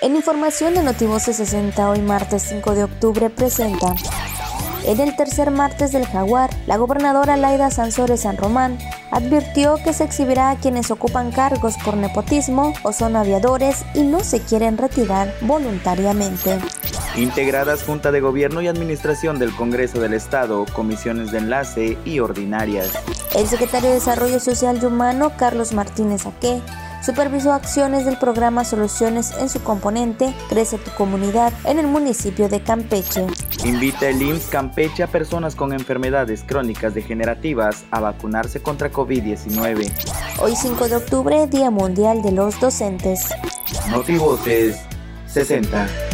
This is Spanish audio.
En información de Notivoce 60 hoy martes 5 de octubre presenta en el tercer martes del Jaguar, la gobernadora Laida Sansores San Román advirtió que se exhibirá a quienes ocupan cargos por nepotismo o son aviadores y no se quieren retirar voluntariamente. Integradas Junta de Gobierno y Administración del Congreso del Estado, comisiones de enlace y ordinarias. El secretario de Desarrollo Social y Humano, Carlos Martínez Aque, supervisó acciones del programa Soluciones en su componente Crece tu comunidad en el municipio de Campeche. Invita el IMSS Campeche a personas con enfermedades crónicas degenerativas a vacunarse contra COVID-19. Hoy 5 de octubre, Día Mundial de los Docentes. Motivoces 60.